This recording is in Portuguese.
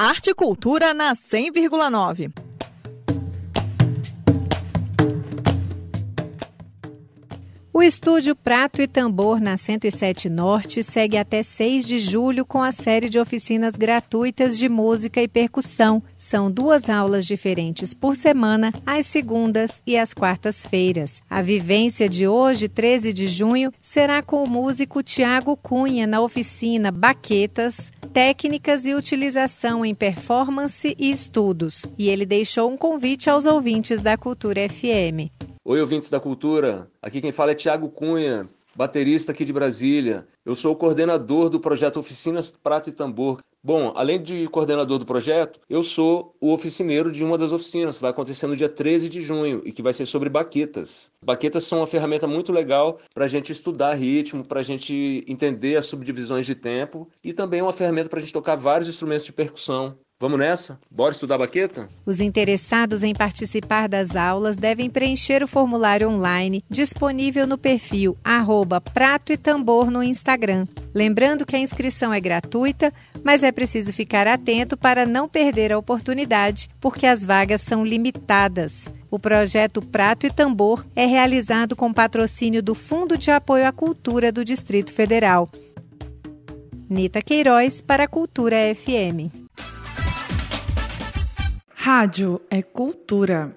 Arte e Cultura na 100,9. O estúdio Prato e Tambor na 107 Norte segue até 6 de julho com a série de oficinas gratuitas de música e percussão. São duas aulas diferentes por semana, às segundas e às quartas-feiras. A vivência de hoje, 13 de junho, será com o músico Tiago Cunha na oficina Baquetas, técnicas e utilização em performance e estudos. E ele deixou um convite aos ouvintes da Cultura FM. Oi, ouvintes da cultura. Aqui quem fala é Tiago Cunha, baterista aqui de Brasília. Eu sou o coordenador do projeto Oficinas Prato e Tambor. Bom, além de coordenador do projeto, eu sou o oficineiro de uma das oficinas que vai acontecer no dia 13 de junho e que vai ser sobre baquetas. Baquetas são uma ferramenta muito legal para a gente estudar ritmo, para a gente entender as subdivisões de tempo e também uma ferramenta para a gente tocar vários instrumentos de percussão. Vamos nessa? Bora estudar baqueta? Os interessados em participar das aulas devem preencher o formulário online disponível no perfil arroba Prato e Tambor no Instagram. Lembrando que a inscrição é gratuita, mas é preciso ficar atento para não perder a oportunidade, porque as vagas são limitadas. O projeto Prato e Tambor é realizado com patrocínio do Fundo de Apoio à Cultura do Distrito Federal. Nita Queiroz para a Cultura FM. Rádio é cultura.